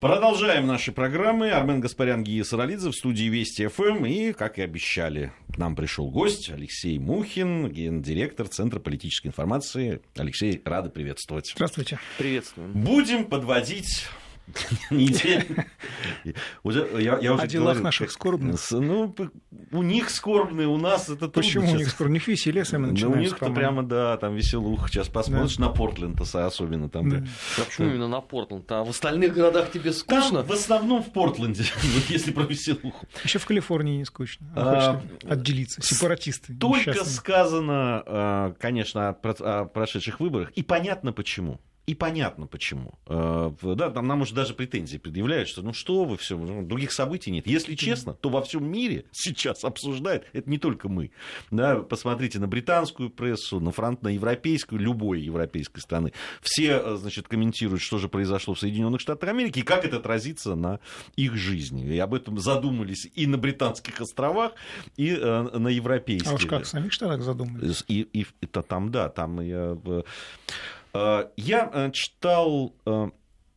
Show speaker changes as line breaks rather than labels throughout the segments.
Продолжаем наши программы. Армен Гаспарян, Гия Саралидзе в студии Вести ФМ. И, как и обещали, к нам пришел гость Алексей Мухин, гендиректор Центра политической информации. Алексей, рады приветствовать.
Здравствуйте.
Приветствуем.
Будем подводить.
Уже, я, я уже О делах говорю, наших скорбных.
Ну, у них скорбные, у нас это
Почему у них скорбные? У них веселье самое
начинается. Ну, у них-то прямо, да, там веселуха. Сейчас посмотришь да. на Портленд особенно там. Да.
А почему именно на Портленд? А в остальных городах тебе скучно?
Там, в основном в Портленде, если про веселуху.
Еще в Калифорнии не скучно. А, отделиться. Сепаратисты.
Только сказано, а, конечно, о прошедших выборах. И понятно почему. И понятно почему. Э, да, там нам уже даже претензии предъявляют, что ну что вы, все, ну, других событий нет. Если честно, то во всем мире сейчас обсуждают, это не только мы. Да, посмотрите на британскую прессу, на фронт, на европейскую, любой европейской страны. Все, э, значит, комментируют, что же произошло в Соединенных Штатах Америки и как это отразится на их жизни. И об этом задумались и на британских островах, и э, на европейских. А
уж как в самих штатах задумались?
И, и, и там, да, там я я э, читал э,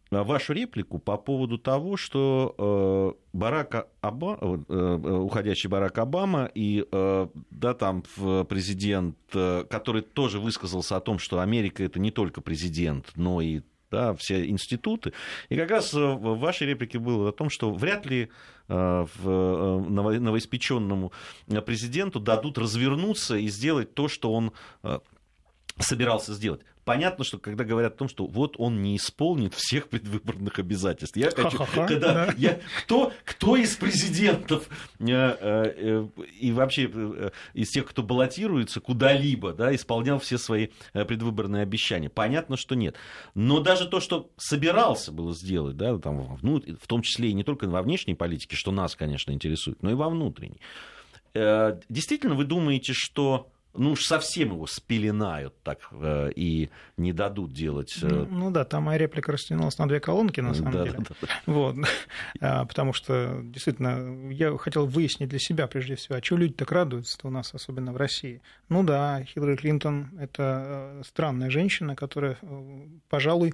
вашу реплику по поводу того, что Барак Обама, уходящий Барак Обама и да, там президент, который тоже высказался о том, что Америка это не только президент, но и да, все институты. И как раз в вашей реплике было о том, что вряд ли новоиспеченному президенту дадут развернуться и сделать то, что он собирался сделать понятно, что когда говорят о том, что вот он не исполнит всех предвыборных обязательств. Я хочу, когда да. я, кто, кто из президентов э, э, и вообще э, из тех, кто баллотируется куда-либо, да, исполнял все свои предвыборные обещания? Понятно, что нет. Но даже то, что собирался было сделать, да, там, ну, в том числе и не только во внешней политике, что нас, конечно, интересует, но и во внутренней. Действительно, вы думаете, что ну уж совсем его спеленают так э, и не дадут делать. Э...
Ну, ну да, там моя реплика растянулась на две колонки, на самом да, деле. Да, да. Вот. А, потому что, действительно, я хотел выяснить для себя, прежде всего, а чего люди так радуются у нас, особенно в России. Ну да, Хиллари Клинтон – это э, странная женщина, которая, пожалуй,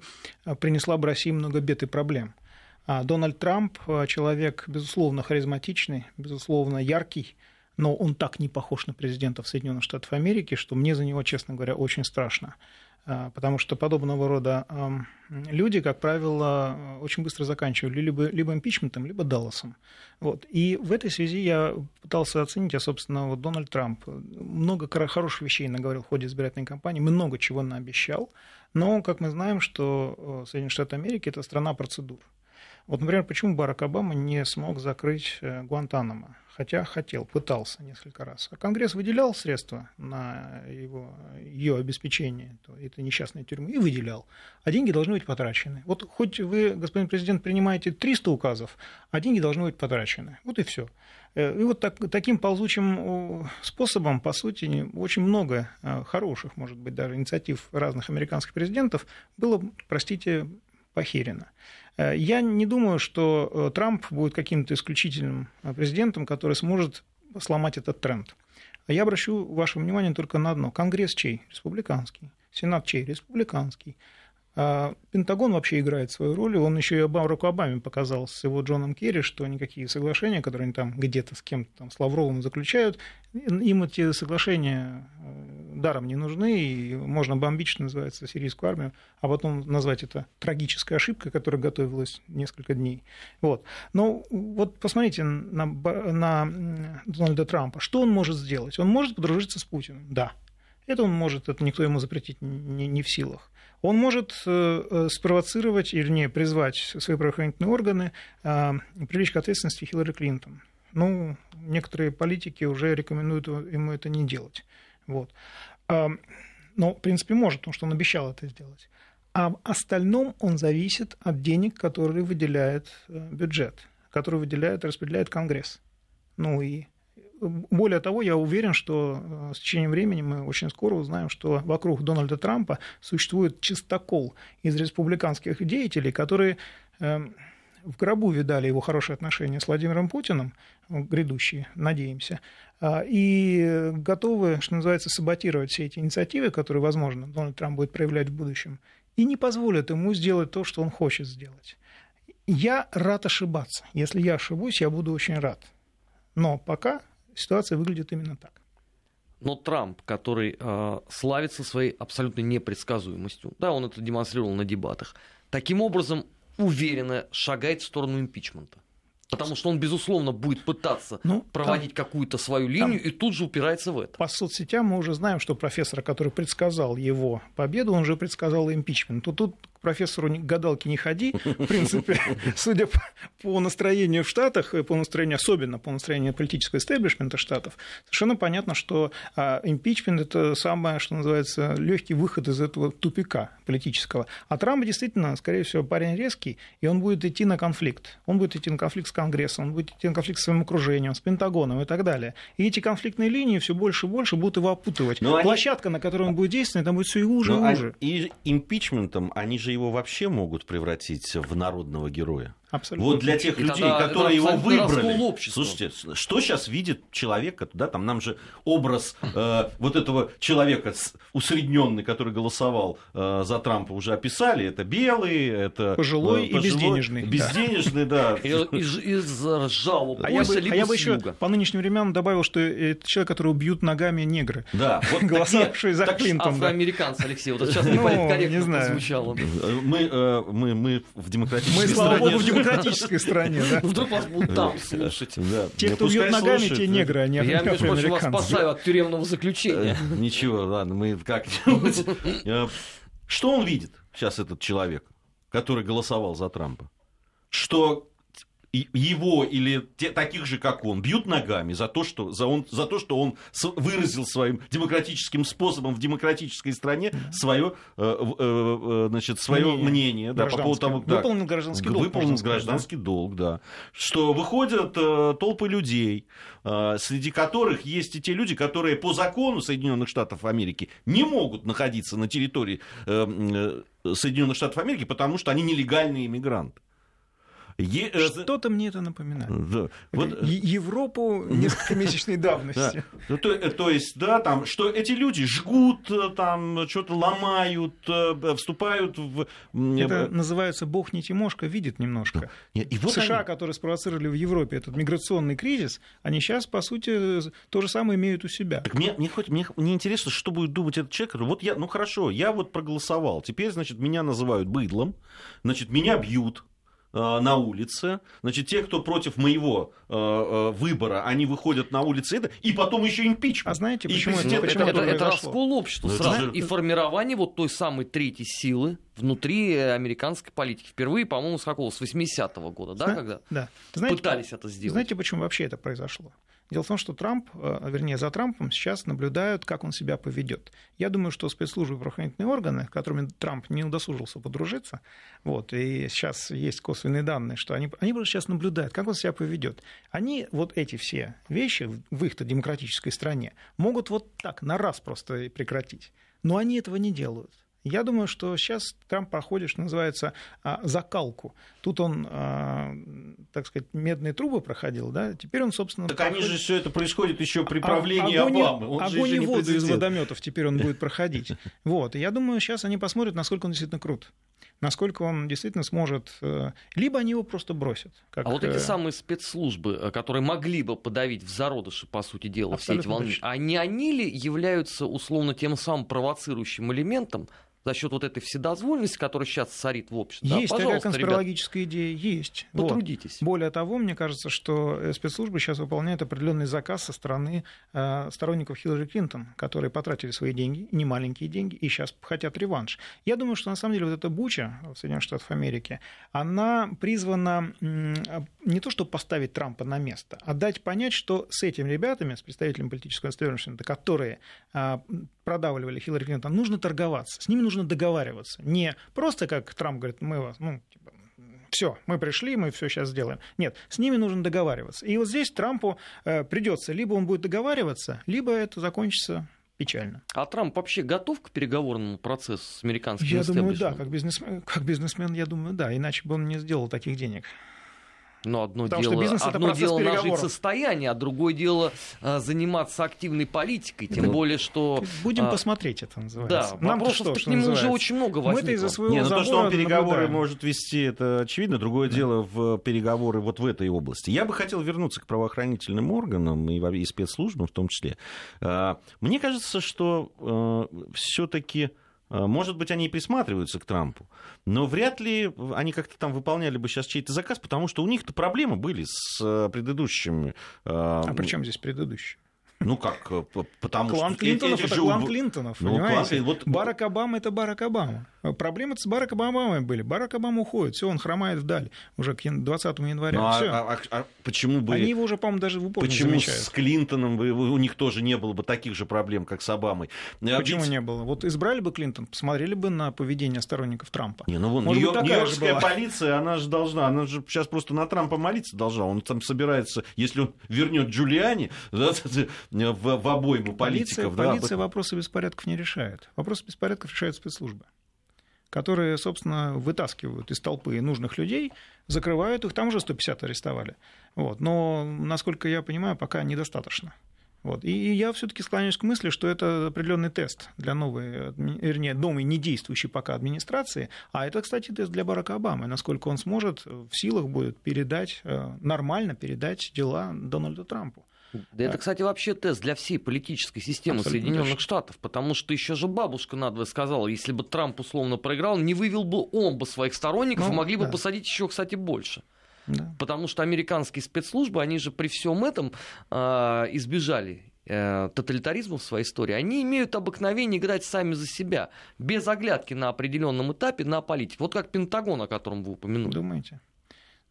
принесла бы России много бед и проблем. А Дональд Трамп – человек, безусловно, харизматичный, безусловно, яркий, но он так не похож на президентов Соединенных Штатов Америки, что мне за него, честно говоря, очень страшно. А, потому что подобного рода люди, как правило, очень быстро заканчивали либо, либо импичментом, либо Далласом. Вот. И в этой связи я пытался оценить, а, собственно, вот Дональд Трамп много хороших вещей наговорил в ходе избирательной кампании, много чего наобещал, но, как мы знаем, что Соединенные Штаты Америки – это страна процедур. Вот, например, почему Барак Обама не смог закрыть э, Гуантанамо? Хотя хотел, пытался несколько раз. А Конгресс выделял средства на его, ее обеспечение этой несчастной тюрьмы и выделял. А деньги должны быть потрачены. Вот хоть вы, господин президент, принимаете 300 указов, а деньги должны быть потрачены. Вот и все. Э, и вот так, таким ползучим способом, по сути, очень много э, хороших, может быть, даже инициатив разных американских президентов было, простите, похерено. Э, я не думаю, что э, Трамп будет каким-то исключительным э, президентом, который сможет сломать этот тренд. Я обращу ваше внимание только на одно. Конгресс чей? Республиканский. Сенат чей? Республиканский. А Пентагон вообще играет свою роль, он еще и Бараку Обаме показал с его Джоном Керри, что никакие соглашения, которые они там где-то с кем-то там, с Лавровым заключают, им эти соглашения э, даром не нужны, и можно бомбить, что называется, сирийскую армию, а потом назвать это трагической ошибкой, которая готовилась несколько дней. Вот. Но вот посмотрите на, на Дональда Трампа. Что он может сделать? Он может подружиться с Путиным, да. Это он может, это никто ему запретить не, не в силах он может э, э, спровоцировать, или не, призвать свои правоохранительные органы, э, привлечь к ответственности Хиллари Клинтон. Ну, некоторые политики уже рекомендуют ему это не делать. Вот. Но, в принципе, может, потому что он обещал это сделать. А в остальном он зависит от денег, которые выделяет бюджет, которые выделяет, распределяет Конгресс. Ну и более того, я уверен, что э, с течением времени мы очень скоро узнаем, что вокруг Дональда Трампа существует чистокол из республиканских деятелей, которые эм, в гробу видали его хорошие отношения с Владимиром Путиным, грядущие, надеемся, а, и готовы, что называется, саботировать все эти инициативы, которые, возможно, Дональд Трамп будет проявлять в будущем, и не позволят ему сделать то, что он хочет сделать. Я рад ошибаться. Если я ошибусь, я буду очень рад. Но пока ситуация выглядит именно так.
Но Трамп, который э, славится своей абсолютной непредсказуемостью, да, он это демонстрировал на дебатах, таким образом уверенно шагает в сторону импичмента. Потому что он, безусловно, будет пытаться ну, проводить там, какую-то свою линию там, и тут же упирается в это.
По соцсетям мы уже знаем, что профессор, который предсказал его победу, он же предсказал импичмент. Тут, тут к профессору гадалки не ходи. В принципе, судя по настроению в Штатах, по настроению, особенно по настроению политического истеблишмента Штатов, совершенно понятно, что а, импичмент – это самое, что называется, легкий выход из этого тупика политического. А Трамп действительно, скорее всего, парень резкий, и он будет идти на конфликт. Он будет идти на конфликт с Конгрессом, он будет идти на конфликт с своим окружением, с Пентагоном и так далее. И эти конфликтные линии все больше и больше будут его опутывать. Но Площадка, они... на которой он будет действовать, там будет все и уже, и уже.
И импичментом они же же его вообще могут превратить в народного героя.
Абсолютно.
Вот для тех людей, тогда, которые его выбрали. Слушайте, что сейчас видит человек, да, там нам же образ э, вот этого человека усредненный, который голосовал э, за Трампа, уже описали. Это белый, это
пожилой, э, пожилой и безденежный.
Безденежный, да.
Из ржавого
А я бы еще по нынешним временам добавил, что это человек, которого бьют ногами негры.
Да.
Голосовавшие за Клинтон.
Афроамериканцы, Алексей, вот сейчас не политкорректно
звучало. Мы в демократической стране
демократической стране, да?
Вдруг вас будут там слушать.
Те, кто бьет ногами, те негры, а не
Я, между прочим, вас спасаю от тюремного заключения.
Э, ничего, ладно, мы как-нибудь... Э, что он видит сейчас, этот человек, который голосовал за Трампа? Что его или те, таких же, как он, бьют ногами за то, что, за он, за то, что он выразил своим демократическим способом в демократической стране свое, э, э, э, значит, свое мнение, мнение да, по поводу того,
да, выполнил гражданский долг.
Выполнил гражданский да? долг, да. Что выходят толпы людей, среди которых есть и те люди, которые по закону Соединенных Штатов Америки не могут находиться на территории Соединенных Штатов Америки, потому что они нелегальные иммигранты.
Е... Э, Что-то мне это напоминает. Да. Вот... Европу несколькомесячной давности.
Ну, то, э, то есть, да, там, что эти люди жгут, э, там, что-то ломают, вступают в...
Это называется «Бог не Тимошка, видит немножко». И вот США, они... которые спровоцировали в Европе этот миграционный кризис, они сейчас, по сути, то же самое имеют у себя.
Так мне, мне, хоть, мне, мне интересно, что будет думать этот человек. Вот я, ну хорошо, я вот проголосовал, теперь, значит, меня называют быдлом, значит, меня бьют, Э, на улице. Значит, те, кто против моего э, э, выбора, они выходят на улицы, и потом еще импичмент.
А знаете, почему,
это, почему это, это, это раскол общества ну, сразу. Же... И формирование вот той самой третьей силы внутри американской политики. Впервые, по-моему, с какого? С 80-го года, да, когда
да.
Знаете, пытались это сделать.
Знаете, почему вообще это произошло? Дело в том, что Трамп, э, вернее, за Трампом сейчас наблюдают, как он себя поведет. Я думаю, что спецслужбы и правоохранительные органы, с которыми Трамп не удосужился подружиться, вот, и сейчас есть косвенные данные, что они, они просто сейчас наблюдают, как он себя поведет. Они вот эти все вещи в их-то демократической стране могут вот так на раз просто прекратить. Но они этого не делают. Я думаю, что сейчас Трамп проходит, что называется, а, закалку. Тут он, а, так сказать, медные трубы проходил, да, теперь он, собственно...
Так проходит... они же все это происходит еще при а, правлении огонь, Обамы.
Он огонь и воду из водометов теперь он будет проходить. Вот, и я думаю, сейчас они посмотрят, насколько он действительно крут насколько он действительно сможет... Э, либо они его просто бросят.
Как... А вот эти э, самые спецслужбы, э, которые могли бы подавить в зародыше, по сути дела, Абсолютно все эти волны, а не они ли являются условно тем самым провоцирующим элементом, за счет вот этой вседозволенности, которая сейчас царит в обществе.
Есть да, такая конспирологическая ребят, идея, есть.
Потрудитесь.
Вот. Более того, мне кажется, что э, спецслужбы сейчас выполняют определенный заказ со стороны э, сторонников Хиллари Клинтон, которые потратили свои деньги, не маленькие деньги, и сейчас хотят реванш. Я думаю, что на самом деле вот эта буча в Соединенных Штатах Америки, она призвана не то, чтобы поставить Трампа на место, а дать понять, что с этими ребятами, с представителями политического истеблишмента, которые а, продавливали Хиллари Клинтон, нужно торговаться, с ними нужно договариваться. Не просто, как Трамп говорит, мы вас, ну, типа, все, мы пришли, мы все сейчас сделаем. Нет, с ними нужно договариваться. И вот здесь Трампу э, придется, либо он будет договариваться, либо это закончится печально.
А Трамп вообще готов к переговорному процессу с американским
Я думаю, да, как бизнесмен, как бизнесмен, я думаю, да, иначе бы он не сделал таких денег.
Но одно Потому дело, бизнес одно дело нажить состояние, а другое дело а, заниматься активной политикой. Тем ну, более, что...
Будем а, посмотреть, это называется.
Да, Нам что, к нему уже очень много возникло. Мы-то
из-за своего Не, ну то, что он переговоры наблюдаем. может вести, это очевидно. Другое да. дело в переговоры вот в этой области. Я бы хотел вернуться к правоохранительным органам и, и спецслужбам в том числе. А, мне кажется, что а, все-таки может быть, они и присматриваются к Трампу, но вряд ли они как-то там выполняли бы сейчас чей-то заказ, потому что у них-то проблемы были с э, предыдущими.
Э, а при чем здесь предыдущие?
Ну как, потому
клан что... Клинтонов это клан Клинтонов, ну, понимаете? Клан... Вот... Барак Обама это Барак Обама. Проблемы с Бараком Обамой были. Барак Обама уходит, все, он хромает вдаль уже к 20 января. Ну, а,
а, а, а почему бы...
Они его уже, по-моему, даже в упор
Почему
не
с Клинтоном у них тоже не было бы таких же проблем, как с Обамой?
А почему Ведь... не было? Вот избрали бы Клинтон, посмотрели бы на поведение сторонников Трампа.
Не, ну вон, Может, Нью- Нью-Йоркская полиция, она же должна, она же сейчас просто на Трампа молиться должна. Он там собирается, если он вернет Джулиани да, в, в обойму политиков.
Полиция, да, полиция вопросы беспорядков не решает. Вопросы беспорядков решают спецслужбы которые, собственно, вытаскивают из толпы нужных людей, закрывают их, там уже 150 арестовали. Вот. Но, насколько я понимаю, пока недостаточно. Вот. И я все-таки склоняюсь к мысли, что это определенный тест для новой, вернее, новой недействующей пока администрации. А это, кстати, тест для Барака Обамы, насколько он сможет в силах будет передать, э, нормально передать дела Дональду Трампу.
Да это, кстати, вообще тест для всей политической системы Абсолютно Соединенных точно. Штатов, потому что еще же бабушка надвое сказала, если бы Трамп условно проиграл, не вывел бы он бы своих сторонников, ну, и могли да. бы посадить еще, кстати, больше. Да. Потому что американские спецслужбы, они же при всем этом э, избежали тоталитаризма в своей истории, они имеют обыкновение играть сами за себя, без оглядки на определенном этапе на политику. Вот как Пентагон, о котором вы упомянули.
Думаете?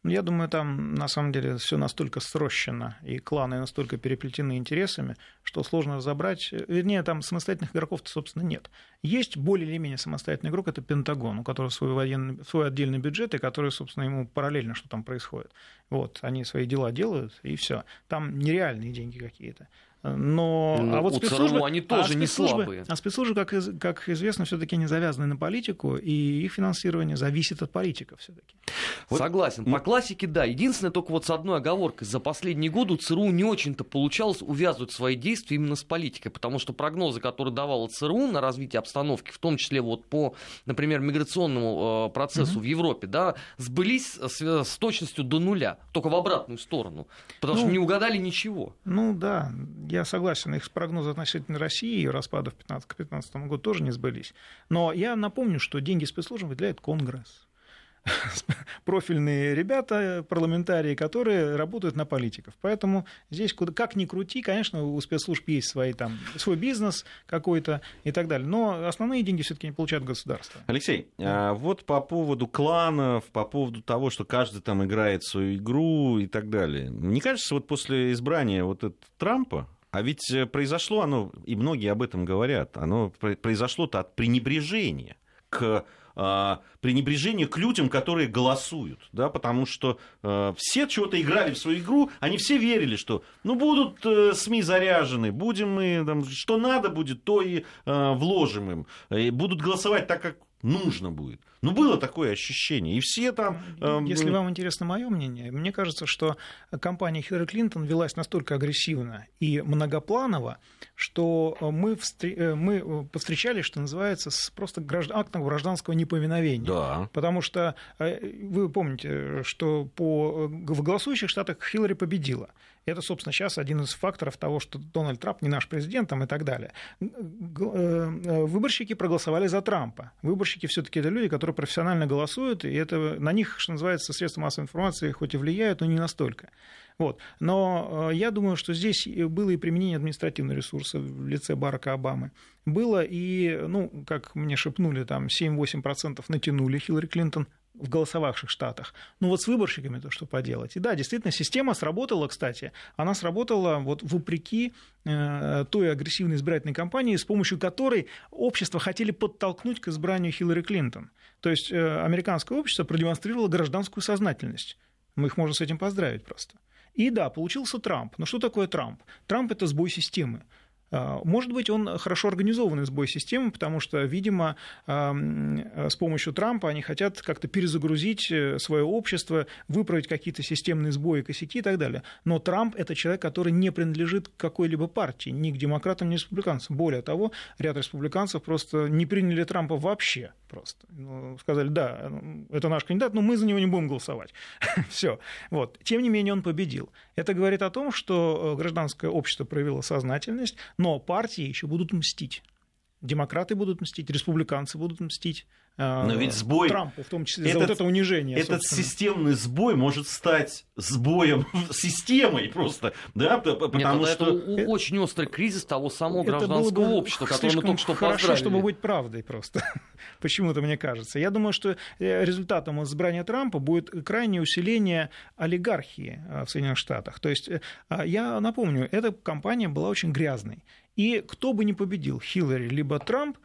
Ну, я думаю, там на самом деле все настолько срощено, и кланы настолько переплетены интересами, что сложно разобрать. Вернее, там самостоятельных игроков собственно, нет. Есть более или менее самостоятельный игрок, это Пентагон, у которого свой, военный, свой отдельный бюджет, и который, собственно, ему параллельно, что там происходит. Вот, они свои дела делают, и все. Там нереальные деньги какие-то. Но,
ну, а вот спецслужбы, они тоже а не слабые.
А спецслужбы, как, как известно, все-таки не завязаны на политику, и их финансирование зависит от политиков все-таки.
Вот. Согласен. По классике, да. Единственное, только вот с одной оговоркой. За последние годы у ЦРУ не очень-то получалось увязывать свои действия именно с политикой, потому что прогнозы, которые давала ЦРУ на развитие обстановки, в том числе вот по, например, миграционному э, процессу mm-hmm. в Европе, да, сбылись с, с точностью до нуля, только в обратную сторону, потому ну, что не угадали ничего.
Ну да, я согласен, их прогнозы относительно России и распада в 15, к 2015 году тоже не сбылись. Но я напомню, что деньги спецслужб выделяет Конгресс профильные ребята, парламентарии, которые работают на политиков. Поэтому здесь, куда, как ни крути, конечно, у спецслужб есть свои, там, свой бизнес какой-то и так далее. Но основные деньги все-таки не получают государство.
Алексей, а вот по поводу кланов, по поводу того, что каждый там играет свою игру и так далее. Не кажется, вот после избрания вот этого Трампа, а ведь э, произошло оно, и многие об этом говорят, оно произошло-то от пренебрежения к а, пренебрежение к людям, которые голосуют, да, потому что э, все чего-то играли в свою игру, они все верили, что, ну, будут э, СМИ заряжены, будем мы, там, что надо будет, то и э, вложим им, и будут голосовать так, как нужно будет. Ну, было такое ощущение. И все там...
Э, Если вам интересно мое мнение, мне кажется, что кампания Хиллари Клинтон велась настолько агрессивно и многопланово, что мы, встр... Э, мы повстречались, что называется, с просто гражд... актом гражданского неповиновения.
Да.
Потому что э, вы помните, что по... в голосующих штатах Хиллари победила. Это, собственно, сейчас один из факторов того, что Дональд Трамп не наш президент там, и так далее. Выборщики проголосовали за Трампа. Выборщики все-таки это люди, которые профессионально голосуют, и это на них, что называется, средства массовой информации хоть и влияют, но не настолько. Вот. Но э, я думаю, что здесь было и применение административного ресурса в лице Барака Обамы. Было и, ну, как мне шепнули, там 7-8% натянули Хиллари Клинтон в голосовавших штатах. Ну вот с выборщиками то, что поделать. И да, действительно, система сработала, кстати. Она сработала вот вопреки э, той агрессивной избирательной кампании, с помощью которой общество хотели подтолкнуть к избранию Хиллари Клинтон. То есть э, американское общество продемонстрировало гражданскую сознательность. Мы их можем с этим поздравить просто. И да, получился Трамп. Но что такое Трамп? Трамп – это сбой системы. А, может быть, он хорошо организованный сбой системы, потому что, видимо, с помощью Трампа они хотят как-то перезагрузить э, свое общество, выправить какие-то системные сбои, косяки и так далее. Но Трамп – это человек, который не принадлежит какой-либо партии, ни к демократам, ни к республиканцам. Более того, ряд республиканцев просто не приняли Трампа вообще. Просто. Ну, сказали, да, это наш кандидат, но мы за него не будем голосовать. Все. Вот. Тем не менее, он победил. Это говорит о том, что э, гражданское общество проявило сознательность, но партии еще будут мстить. Демократы будут мстить, республиканцы будут мстить.
А, Но ведь сбой...
Трампу, в том числе, этот, за вот это унижение.
Этот собственно. системный сбой может стать сбоем системой просто, да,
потому Нет, что... Это очень острый кризис того самого гражданского общества, которое мы только что
хорошо,
поздравили.
чтобы быть правдой просто. Почему-то мне кажется. Я думаю, что э, результатом избрания Трампа будет крайнее усиление олигархии э, в Соединенных Штатах. То есть, э, а, я напомню, эта кампания была очень грязной. И кто бы ни победил, Хиллари либо Трамп,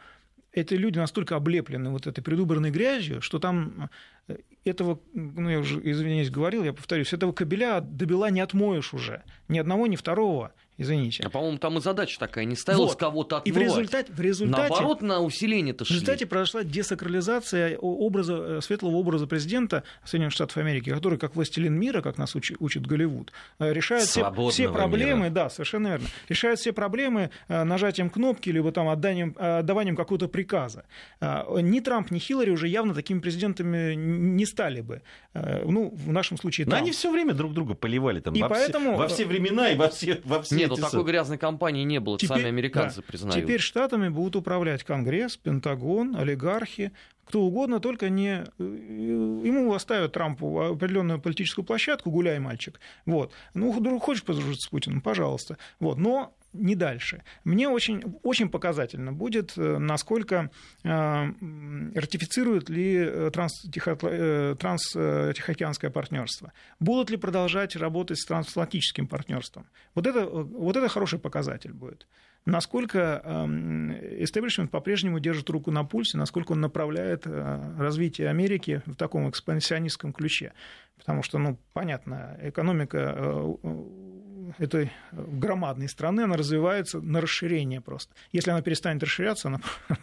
эти люди настолько облеплены вот этой предвыборной грязью, что там э, этого, ну я уже, извиняюсь, говорил, я повторюсь, этого кабеля добила не отмоешь уже. Ни одного, ни второго извините.
А, по-моему, там и задача такая, не ставилась вот. кого-то отмывать.
И в результате, в результате...
Наоборот, на усиление-то
шли. В результате произошла десакрализация образа, э, светлого образа президента Соединенных Штатов Америки, который, как властелин мира, как нас учит, учит Голливуд, э, решает все, все проблемы, мира. да, совершенно верно, решает все проблемы э, нажатием кнопки, либо там отданием, отдаванием какого-то приказа. Ни Трамп, ни Хиллари уже явно такими президентами не стали бы. Ну, в нашем случае
Но они все время друг друга поливали там и во, поэтому... все, во все времена и во все, во все
Нет, ну такой грязной кампании не было, теперь, сами американцы да, признают.
Теперь штатами будут управлять Конгресс, Пентагон, олигархи, кто угодно, только не... Э, ему оставят Трампу определенную политическую площадку, гуляй, мальчик. Вот. Ну, хочешь подружиться с Путиным, пожалуйста. Вот. Но не дальше. Мне очень, очень показательно будет, э, насколько э, ратифицирует ли транс-тихоокеанское партнерство. Будут ли продолжать работать с трансатлантическим партнерством. Вот это, вот это хороший показатель будет насколько истеблишмент по-прежнему держит руку на пульсе, насколько он направляет э, развитие Америки в таком экспансионистском ключе. Потому что, ну, понятно, экономика э, этой громадной страны, она развивается на расширение просто. Если она перестанет расширяться, она...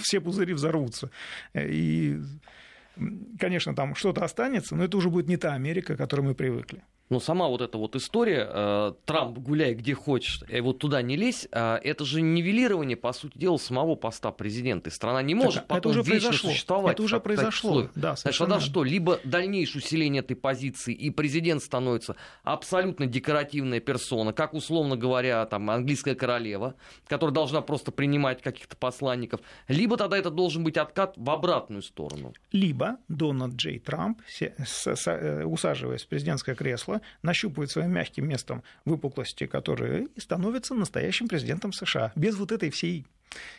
все пузыри взорвутся. И, конечно, там что-то останется, но это уже будет не та Америка, к которой мы привыкли.
Но сама вот эта вот история, э, Трамп гуляй где хочешь, и вот туда не лезь, э, это же нивелирование, по сути дела, самого поста президента. И страна не может так, потом это уже вечно произошло. существовать.
Это уже так, произошло.
Да, Значит, тогда что? Либо дальнейшее усиление этой позиции, и президент становится абсолютно декоративная персона, как, условно говоря, там, английская королева, которая должна просто принимать каких-то посланников, либо тогда это должен быть откат в обратную сторону.
Либо Дональд Джей Трамп, э, усаживаясь в президентское кресло, нащупывает своим мягким местом выпуклости, которые становится настоящим президентом США. Без вот этой всей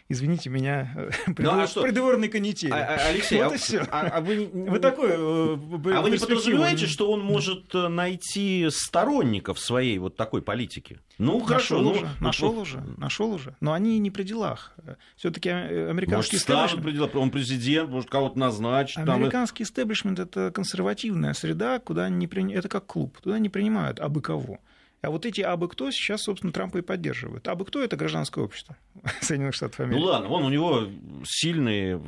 извините меня, придвор... ну, а придворной канители. А,
а, Алексей, вот а, все. А, а вы, вы такой, э, а вы не подразумеваете, что он может э, найти сторонников своей вот такой политики?
Ну хорошо, нашел ну, уже, ну, нашел ну, уже, нашел уже. Но они не при делах. Все-таки э, американский может,
истеблишмент... При делах, он президент, может кого-то назначить.
Американский там... истеблишмент это консервативная среда, куда не при... это как клуб, туда не принимают абы кого. А вот эти абы кто сейчас, собственно, Трампа и поддерживают. Абы кто это гражданское общество Соединенных Штатов Америки.
Ну ладно, вон у него сильный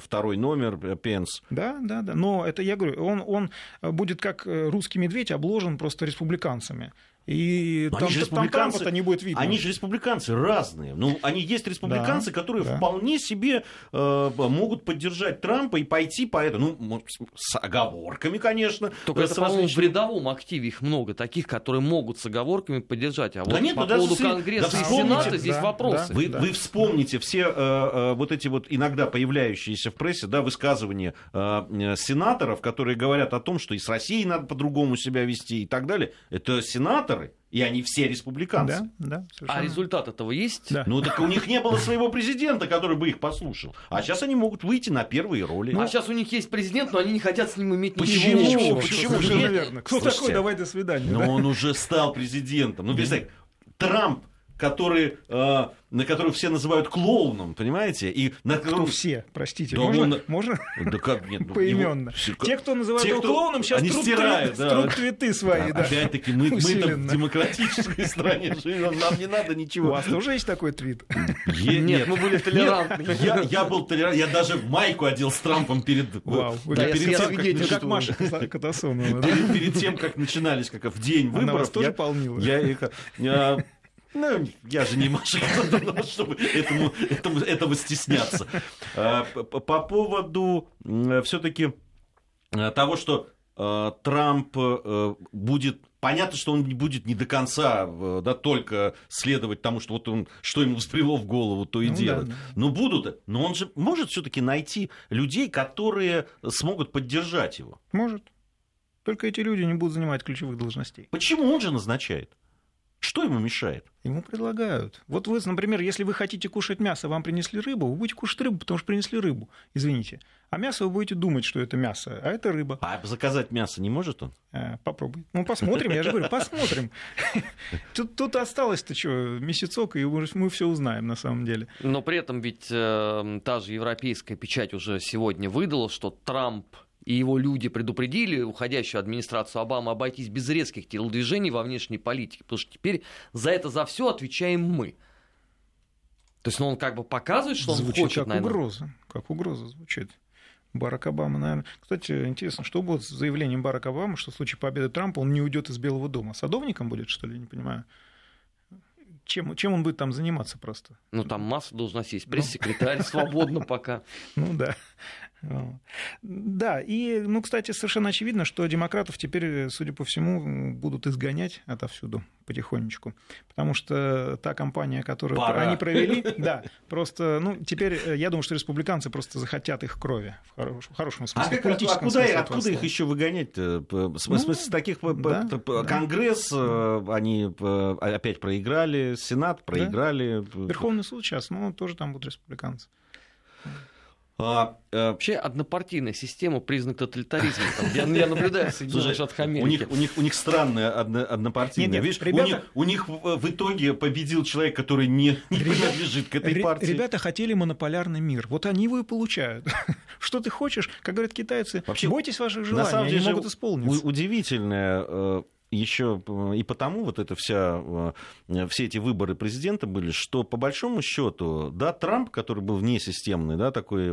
второй номер, э, Пенс.
Да, да, да. Но это я говорю, он, он будет как э, русский медведь обложен просто республиканцами. И
Но там, они же республиканцы, там не будет видно. Они же республиканцы разные. Ну, они есть республиканцы, да, которые да. вполне себе э, могут поддержать Трампа и пойти по этому. Ну, с оговорками, конечно.
Только это, по-моему, в рядовом активе их много таких, которые могут с оговорками поддержать. А да вот нет, по ну, поводу даже Конгресса да, и Сената здесь да, вопросы.
Да, вы, да. вы вспомните все э, э, вот эти вот иногда появляющиеся в прессе да, высказывания э, сенаторов, которые говорят о том, что и с Россией надо по-другому себя вести и так далее. Это сенаторы сенаторы, и они все республиканцы.
Да, да,
совершенно. а результат этого есть?
Да. Ну так у них не было своего президента, который бы их послушал. А сейчас они могут выйти на первые роли.
Ну, а сейчас у них есть президент, но они не хотят с ним иметь
ничего. Почему? Почему?
Почему? Кто Слушайте, такой? Давай до свидания.
Но да? он уже стал президентом. Ну, представь, Трамп который, э, на которого все называют клоуном, понимаете? И на
котором... Кто все, простите, да можно, он... можно? Да как нет? Ну, поименно. Его... Те, кто называют Те, его кто... клоуном, сейчас
они
труд,
стирают,
да. труд твиты свои, да.
Опять-таки, мы, мы в демократической стране живем, нам не надо ничего.
У вас тоже есть такой твит?
Нет, мы были толерантны.
Я был толерантный, я даже майку одел с Трампом перед...
Вау, перед тем, как Маша Катасонова.
Перед тем, как начинались, как в день выборов. Она вас
тоже полнила?
Я их... Ну, я же не Маша, чтобы этому, этому, этого стесняться. А, по поводу все-таки э, того, что э, Трамп э, будет Понятно, что он будет не до конца да, только следовать тому, что вот он, что ему всплело в голову, то и ну, делать. Да, да. Но будут. Но он же может все-таки найти людей, которые смогут поддержать его.
Может. Только эти люди не будут занимать ключевых должностей.
Почему он же назначает? Что ему мешает?
Ему предлагают. Вот вы, например, если вы хотите кушать мясо, вам принесли рыбу, вы будете кушать рыбу, потому что принесли рыбу, извините. А мясо вы будете думать, что это мясо, а это рыба.
А заказать мясо не может он?
А, попробуй. Ну, посмотрим, я же говорю, посмотрим. Тут, тут осталось-то что, месяцок, и мы все узнаем на самом деле.
Но при этом ведь э, та же европейская печать уже сегодня выдала, что Трамп и его люди предупредили уходящую администрацию Обамы обойтись без резких телодвижений во внешней политике, потому что теперь за это за все отвечаем мы. То есть ну, он как бы показывает, что
звучит
он хочет,
как наверное... угроза, как угроза звучит. Барак Обама, наверное. Кстати, интересно, что будет с заявлением Барака Обамы, что в случае победы Трампа он не уйдет из Белого дома? Садовником будет, что ли, не понимаю? Чем, чем он будет там заниматься просто?
Ну, там масса должностей есть. Пресс-секретарь ну. свободно пока.
Ну да. Да, и, ну, кстати, совершенно очевидно, что демократов теперь, судя по всему, будут изгонять отовсюду потихонечку, потому что та кампания, которую Пора. они провели, да, просто, ну, теперь э, я думаю, что республиканцы просто захотят их крови, в, хорош, в хорошем смысле,
а в политическом откуда, смысле. Откуда их еще выгонять-то? В смысле, ну, таких, да, Конгресс, да. они опять проиграли, Сенат проиграли.
Да. Верховный суд сейчас, ну, тоже там будут республиканцы.
А, э, Вообще однопартийная система признак тоталитаризма. Там, я, я наблюдаю Соединенные Штаты Америки.
У них, у, них, у них странная одно, однопартийная. Нет, нет, Видишь, ребята... у, них, у них в итоге победил человек, который не, не ребята, принадлежит к этой партии.
Ребята хотели монополярный мир. Вот они его и получают. Что ты хочешь, как говорят китайцы, Вообще, бойтесь ваших желаний, на самом деле, они могут исполниться.
Удивительная э, еще э, и потому вот это вся, э, все эти выборы президента были, что по большому счету, да, Трамп, который был внесистемный, да, такой,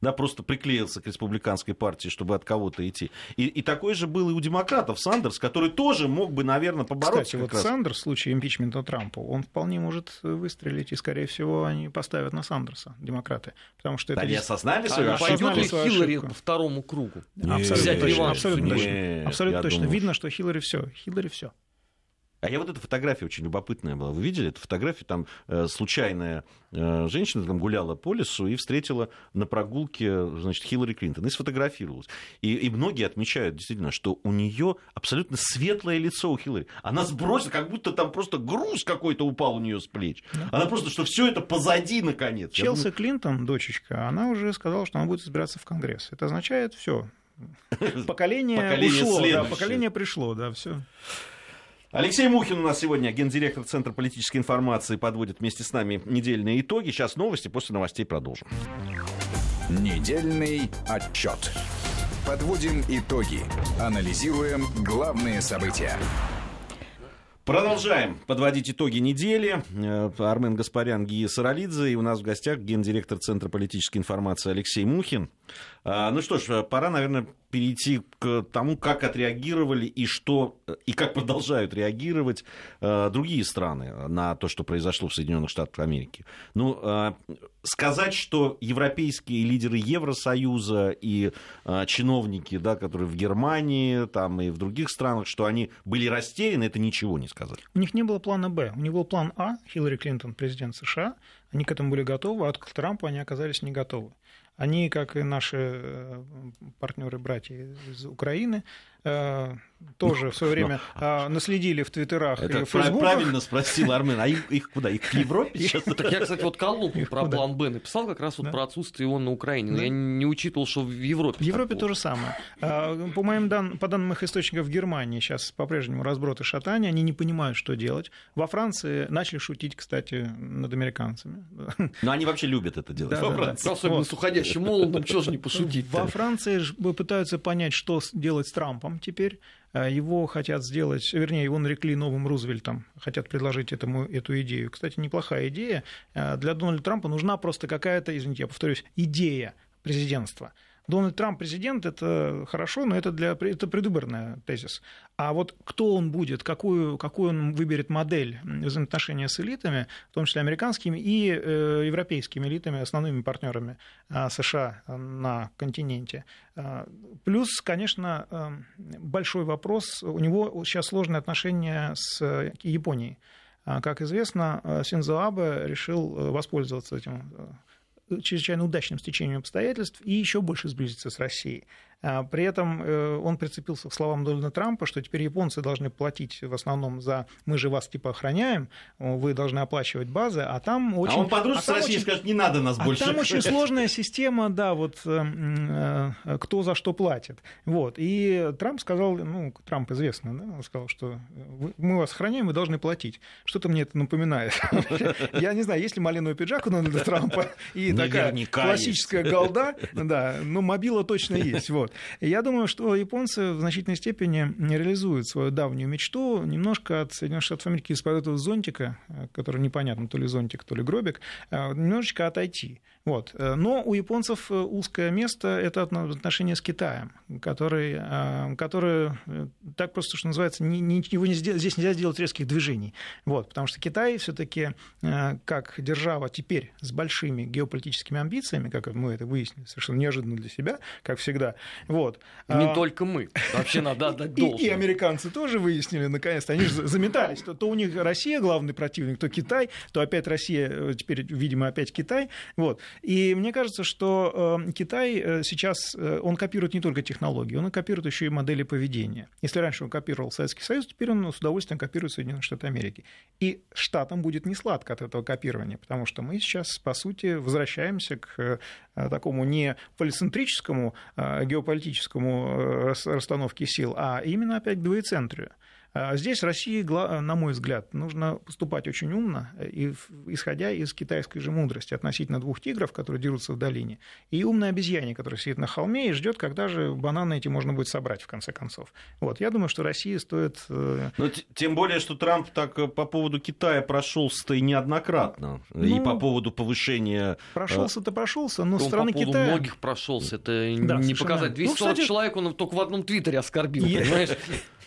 да, просто приклеился к республиканской партии, чтобы от кого-то идти. И, и такой же был и у демократов Сандерс, который тоже мог бы, наверное, побороться.
Кстати, вот раз. Сандерс в случае импичмента Трампа, он вполне может выстрелить, и, скорее всего, они поставят на Сандерса, демократы. Потому что это...
Они осознали свою
а, ошибку? Пойдет ли Хиллари по второму кругу?
Абсолютно точно. Абсолютно точно. Абсолютно точно. Видно, что Хиллари Хиллари все, Хиллари все.
А я вот эта фотография очень любопытная была. Вы видели эту фотографию? Там э, случайная э, женщина там гуляла по лесу и встретила на прогулке, значит, Хиллари Клинтон и сфотографировалась. И, и многие отмечают действительно, что у нее абсолютно светлое лицо у Хиллари. Она сбросила, как будто там просто груз какой-то упал у нее с плеч. Она просто, что все это позади наконец.
Челси думаю... Клинтон, дочечка, она уже сказала, что она будет избираться в Конгресс. Это означает все. Поколение, поколение ушло, да, поколение пришло, да, все.
Алексей Мухин у нас сегодня, гендиректор Центра политической информации, подводит вместе с нами недельные итоги. Сейчас новости, после новостей продолжим.
Недельный отчет. Подводим итоги. Анализируем главные события.
Продолжаем подводить итоги недели. Э, Армен Гаспарян, Гия Саралидзе. И у нас в гостях гендиректор Центра политической информации Алексей Мухин. А, ну что ж, пора, наверное, перейти к тому, как отреагировали и что и как продолжают реагировать э, другие страны на то, что произошло в Соединенных Штатах Америки. Ну, э, сказать, что европейские лидеры Евросоюза и э, чиновники, да, которые в Германии там, и в других странах, что они были растеряны, это ничего не сказать.
У них не было плана Б. У них был план А, Хиллари Клинтон, президент США. Они к этому были готовы, а к Трампу они оказались не готовы. Они, как и наши партнеры, братья из Украины, тоже в свое время ну, наследили в Твиттерах
это и в Фейсбуках. Правильно спросил Армен, а их, их куда? Их к Европе сейчас?
Так я, кстати, вот колонку про план Б написал как раз вот про отсутствие его на Украине, но я не учитывал, что в Европе
В Европе то же самое. По моим данным, по данным их источников в Германии сейчас по-прежнему разброд и шатание, они не понимают, что делать. Во Франции начали шутить, кстати, над американцами.
Но они вообще любят это делать
во Франции. Особенно с уходящим молодым, что же не пошутить
Во Франции пытаются понять, что делать с Трампом теперь. А, его хотят сделать, вернее, его нарекли новым Рузвельтом, хотят предложить этому, эту идею. Кстати, неплохая идея. А, для Дональда Трампа нужна просто какая-то, извините, я повторюсь, идея президентства. Дональд Трамп президент, это хорошо, но это, для, это предвыборный тезис. А вот кто он будет, какую, какую он выберет модель взаимоотношения с элитами, в том числе американскими и э, европейскими элитами, основными партнерами э, США на континенте. Э, плюс, конечно, э, большой вопрос, у него сейчас сложные отношения с Японией. А, как известно, э, Синзо Абе решил э, воспользоваться этим чрезвычайно удачным стечением обстоятельств и еще больше сблизиться с Россией. А, при этом э, он прицепился к словам Дональда Трампа, что теперь японцы должны платить в основном за «мы же вас типа охраняем, вы должны оплачивать базы», а там очень... А
он подружится а с Россией очень... скажет, не надо нас
а
больше.
там очень сложная система, да, вот э, э, кто за что платит. Вот. И Трамп сказал, ну, Трамп известно, да, он сказал, что мы вас охраняем, вы должны платить. Что-то мне это напоминает. Я не знаю, есть ли малиновый пиджак у Дональда Трампа и такая классическая голда, да, но мобила точно есть. Вот. Вот. я думаю, что японцы в значительной степени реализуют свою давнюю мечту немножко от Соединенных Штатов Америки из-под этого зонтика, э, который непонятно, то ли зонтик, то ли гробик, э, немножечко отойти. Вот. Э, но у японцев узкое место – это отношение с Китаем, который, который так просто, что называется, ничего не здесь нельзя сделать резких движений. Вот. Потому что Китай все таки как держава теперь с большими геополитическими амбициями, как мы это выяснили совершенно неожиданно для себя, как всегда, вот.
Не а, только мы. Вообще надо отдать
должное. И, и американцы тоже выяснили, наконец-то. Они же заметались. То, то у них Россия главный противник, то Китай, то опять Россия, э, теперь, видимо, опять Китай. Вот. И мне кажется, что э, Китай э, сейчас, э, он копирует не только технологии, он копирует еще и модели поведения. Если раньше он копировал Советский Союз, теперь он с удовольствием копирует Соединенные Штаты Америки. И Штатам будет не сладко от этого копирования, потому что мы сейчас, по сути, возвращаемся к такому не полицентрическому геополитическому геополитическому расстановке сил, а именно опять к двоецентрию. А здесь России, на мой взгляд, нужно поступать очень умно, и, исходя из китайской же мудрости относительно двух тигров, которые дерутся в долине, и умной обезьяне, которая сидит на холме и ждет, когда же бананы эти можно будет собрать, в конце концов. Вот, я думаю, что России стоит...
Э, Но тем более, что Трамп так э, по поводу Китая прошелся-то и неоднократно, ну, и по поводу повышения...
Прошелся-то прошелся, но ну, страны
по
Китая...
многих прошелся, это да, не показать. 240 ну, кстати... человек он только в одном твиттере оскорбил, понимаешь?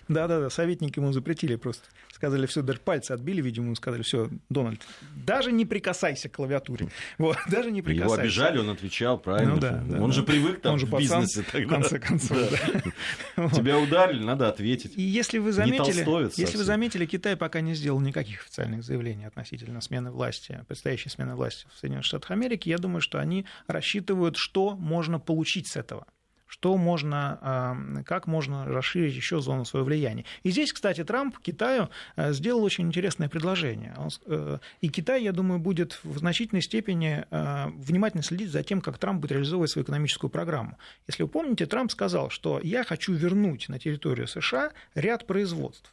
Да-да-да, советники ему запретили просто. Сказали, все, даже пальцы отбили, видимо, ему сказали, все, Дональд, даже не прикасайся к клавиатуре. Вот, даже не прикасайся.
Его обижали, он отвечал, правильно. Ну, да, да, он да. же привык там он же в бизнесе
тогда. В конце концов,
да. Тебя ударили, надо ответить.
И если вы заметили, если вы заметили, Китай пока не сделал никаких официальных заявлений относительно смены власти, предстоящей смены власти в Соединенных Штатах Америки, я думаю, что они рассчитывают, что можно получить с этого что можно, как можно расширить еще зону своего влияния. И здесь, кстати, Трамп Китаю э, сделал очень интересное предложение. Э, и Китай, я думаю, будет в значительной степени э, внимательно следить за тем, как Трамп будет реализовывать свою экономическую программу. Если вы помните, Трамп сказал, что я хочу вернуть на территорию США ряд производств.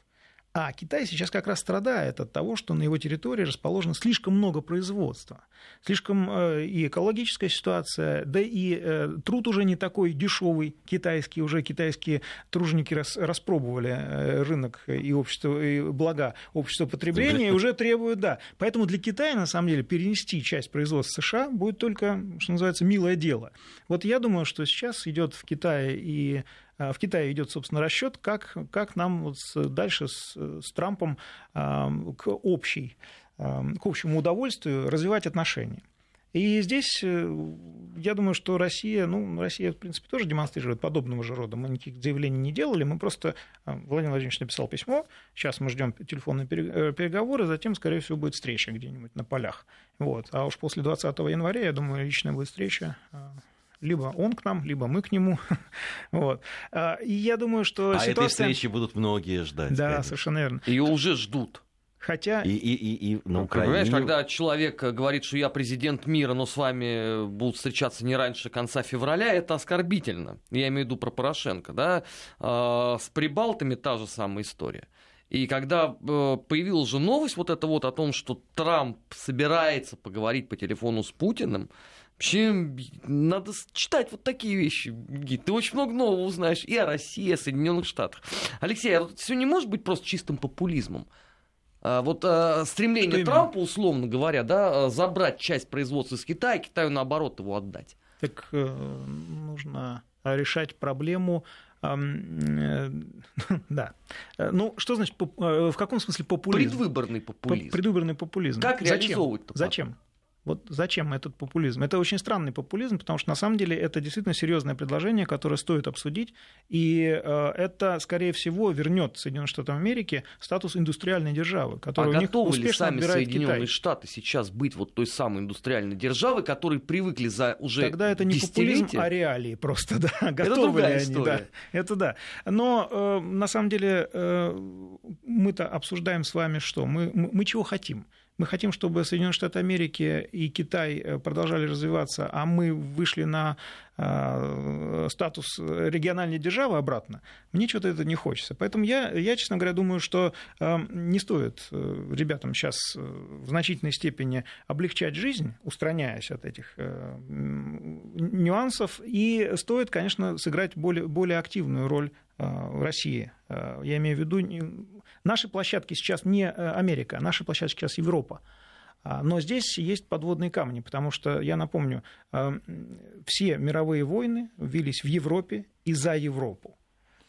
А Китай сейчас как раз страдает от того, что на его территории расположено слишком много производства. Слишком э, и экологическая ситуация, да и э, труд уже не такой дешевый китайский. Уже китайские труженики распробовали э, рынок и, общество, и блага общества потребления и уже требуют, да. Поэтому для Китая, на самом деле, перенести часть производства США будет только, что называется, милое дело. Вот я думаю, что сейчас идет в Китае и в Китае идет, собственно, расчет, как, как нам вот дальше с, с Трампом а, к, общей, а, к общему удовольствию развивать отношения. И здесь э, я думаю, что Россия, ну, Россия, в принципе, тоже демонстрирует подобного же рода. Мы никаких заявлений не делали, мы просто... Владимир Владимирович написал письмо, сейчас мы ждем телефонные э, переговоры, затем, скорее всего, будет встреча где-нибудь на полях. Вот. А уж после 20 января, я думаю, личная будет встреча Либо он к нам, либо мы к нему. вот. А, и я думаю, что
а
ситуация...
этой встречи будут многие ждать.
Да, конечно. совершенно верно.
Ее уже ждут.
Хотя...
И, и, и, и на Украине...
Понимаешь, когда человек говорит, что я президент мира, но с вами будут встречаться не раньше конца февраля, это оскорбительно. Я имею в виду про Порошенко. Да? А, с прибалтами та же самая история. И когда э, появилась же новость вот эта вот о том, что Трамп собирается поговорить по телефону с Путиным, Вообще, надо читать вот такие вещи, Гид. Ты очень много нового узнаешь и о России, и о Соединенных Штатах. Алексей, а вот все не может быть просто чистым популизмом? А, вот а, стремление Трампа, условно говоря, да, а, забрать часть производства из Китая, Китаю наоборот его отдать.
Так э, нужно решать проблему э, да. Ну, что значит, э, в каком смысле популизм?
Предвыборный популизм.
Предвыборный популизм.
Как реализовывать-то?
Зачем? Вот зачем этот популизм? Это очень странный популизм, потому что на самом деле это действительно серьезное предложение, которое стоит обсудить, и э, это, скорее всего, вернет Соединенным Штатам Америки статус индустриальной державы, которая
а
у них
готовы
успешно
ли сами Соединенные
Китай.
Штаты сейчас быть вот той самой индустриальной державой, которые привыкли за уже
Тогда это не популизм, а реалии просто, да. Готовы ли они,
история.
да. Это да. Но э, на самом деле э, мы-то обсуждаем с вами что? Мы, мы, мы чего хотим? Мы хотим, чтобы Соединенные Штаты Америки и Китай э, продолжали развиваться, а мы вышли на э, статус региональной державы обратно. Мне что-то это не хочется. Поэтому я, я, честно говоря, думаю, что э, не стоит ребятам сейчас в значительной степени облегчать жизнь, устраняясь от этих нюансов, и стоит, конечно, сыграть более, более активную роль в России. Я имею в виду Наши площадки сейчас не э, Америка, наши площадки сейчас Европа. А, но здесь есть подводные камни, потому что, я напомню, э, все мировые войны велись в Европе и за Европу.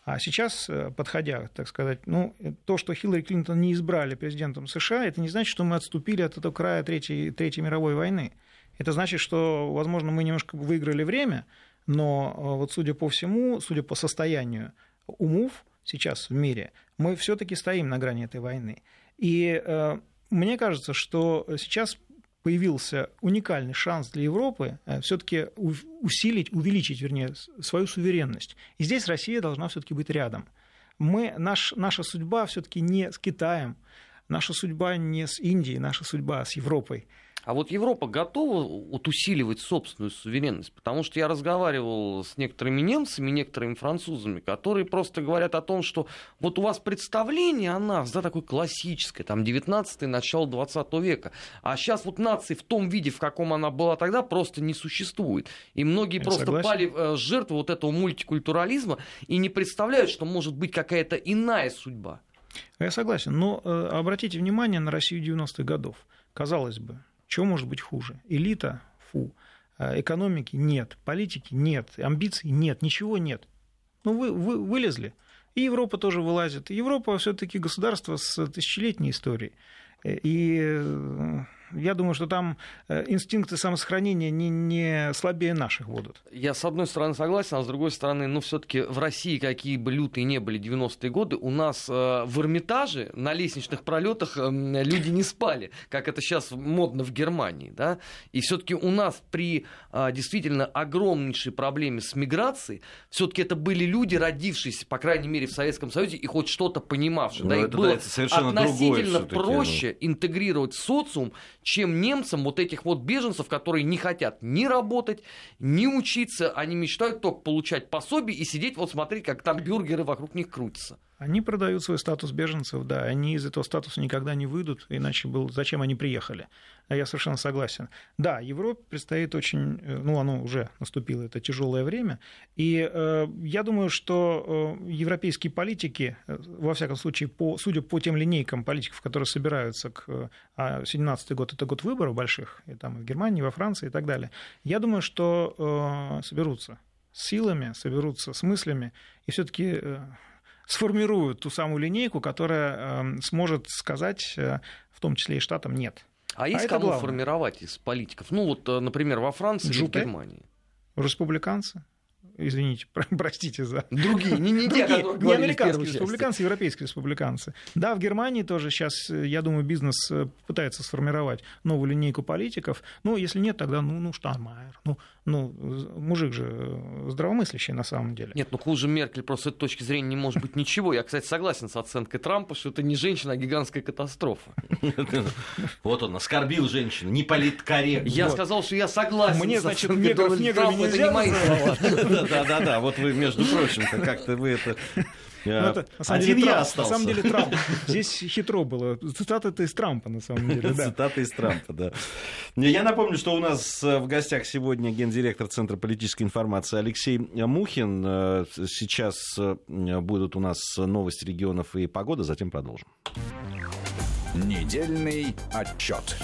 А сейчас, э, подходя, так сказать, ну, то, что Хиллари Клинтон не избрали президентом США, это не значит, что мы отступили от этого края Третьей, Третьей мировой войны. Это значит, что, возможно, мы немножко выиграли время, но вот судя по всему, судя по состоянию умов, сейчас в мире, мы все-таки стоим на грани этой войны. И э, мне кажется, что сейчас появился уникальный шанс для Европы э, все-таки усилить, увеличить, вернее, свою суверенность. И здесь Россия должна все-таки быть рядом. Мы, наш, наша судьба все-таки не с Китаем, наша судьба не с Индией, наша судьба с Европой.
А вот Европа готова вот усиливать собственную суверенность? Потому что я разговаривал с некоторыми немцами, некоторыми французами, которые просто говорят о том, что вот у вас представление о нас, да, такое классическое, там, 19 начало 20 века, а сейчас вот нации в том виде, в каком она была тогда, просто не существует. И многие я просто согласен. пали э, жертвой вот этого мультикультурализма и не представляют, что может быть какая-то иная судьба.
Я согласен, но э, обратите внимание на Россию 90-х годов. Казалось бы, чего может быть хуже? Элита? Фу. А экономики? Нет. Политики? Нет. Амбиций? Нет. Ничего нет. Ну, вы, вы вылезли. И Европа тоже вылазит. Европа все-таки государство с тысячелетней историей. И э, я думаю, что там э, инстинкты самосохранения не, не слабее наших будут.
Я с одной стороны согласен, а с другой стороны, ну все-таки в России, какие бы лютые не были 90-е годы, у нас э, в Эрмитаже на лестничных пролетах э, люди не спали, как это сейчас модно в Германии. Да? И все-таки у нас при э, действительно огромнейшей проблеме с миграцией, все-таки это были люди, родившиеся, по крайней мере, в Советском Союзе и хоть что-то понимавшие. да, ну, их было относительно проще интегрировать в социум, чем немцам вот этих вот беженцев, которые не хотят ни работать, ни учиться, они мечтают только получать пособие и сидеть вот смотреть, как там бюргеры вокруг них крутятся.
Они продают свой статус беженцев, да, они из этого статуса никогда не выйдут, иначе был, зачем они приехали. Я совершенно согласен. Да, Европе предстоит очень, э, ну, оно уже наступило, это тяжелое время, и э, я думаю, что э, европейские политики, э, во всяком случае, по, судя по тем линейкам политиков, которые собираются к... Э, а 17 год – это год выборов больших, и там и в Германии, и во Франции и так далее, я думаю, что э, соберутся силами, соберутся с мыслями, и все-таки сформируют ту самую линейку, которая эм, сможет сказать, э, в том числе и штатам, нет.
А, а есть кому главное. формировать из политиков? Ну вот, э, например, во Франции Джупе, или в Германии?
Республиканцы. извините, простите за...
Другие, не, не те,
Другие, не американские республиканцы, европейские республиканцы. Да, в Германии тоже сейчас, я думаю, бизнес пытается сформировать новую линейку политиков. Ну, если нет, тогда, ну, ну Штайнмайер. Ну, ну, мужик же здравомыслящий на самом деле.
Нет, ну хуже Меркель просто с этой точки зрения не может быть ничего. Я, кстати, согласен с оценкой Трампа, что это не женщина, а гигантская катастрофа.
Вот он оскорбил женщину, не политкорректно.
Я сказал, что я согласен.
Мне, значит, негров неграми нельзя
Да-да-да, вот вы, между прочим, как-то вы это
ну, это, на самом Один деле, я Трамп, остался. На самом деле Трамп. Здесь хитро было. Цитата это из Трампа, на самом деле. Да.
Цитата из Трампа, да. Я напомню, что у нас э, в гостях сегодня гендиректор Центра политической информации Алексей Мухин. Э, сейчас э, будут у нас новости регионов и погода, затем продолжим.
Недельный отчет.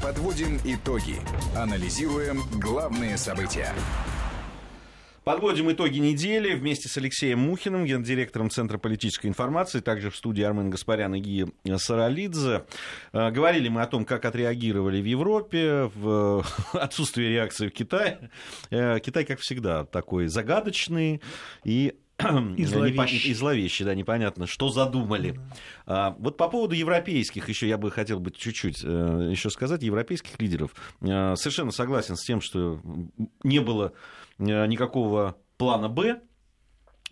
Подводим итоги. Анализируем главные события.
Подводим итоги недели вместе с Алексеем Мухиным, гендиректором Центра политической информации, также в студии Армен Гаспарян и Гия Саралидзе. Э, говорили мы о том, как отреагировали в Европе, в отсутствие реакции в Китае. Э, Китай, как всегда, такой загадочный и и зловещий. и зловещий, да, непонятно, что задумали. А, вот по поводу европейских, еще я бы хотел бы чуть-чуть э, еще сказать, европейских лидеров. Совершенно согласен с тем, что не было никакого плана Б,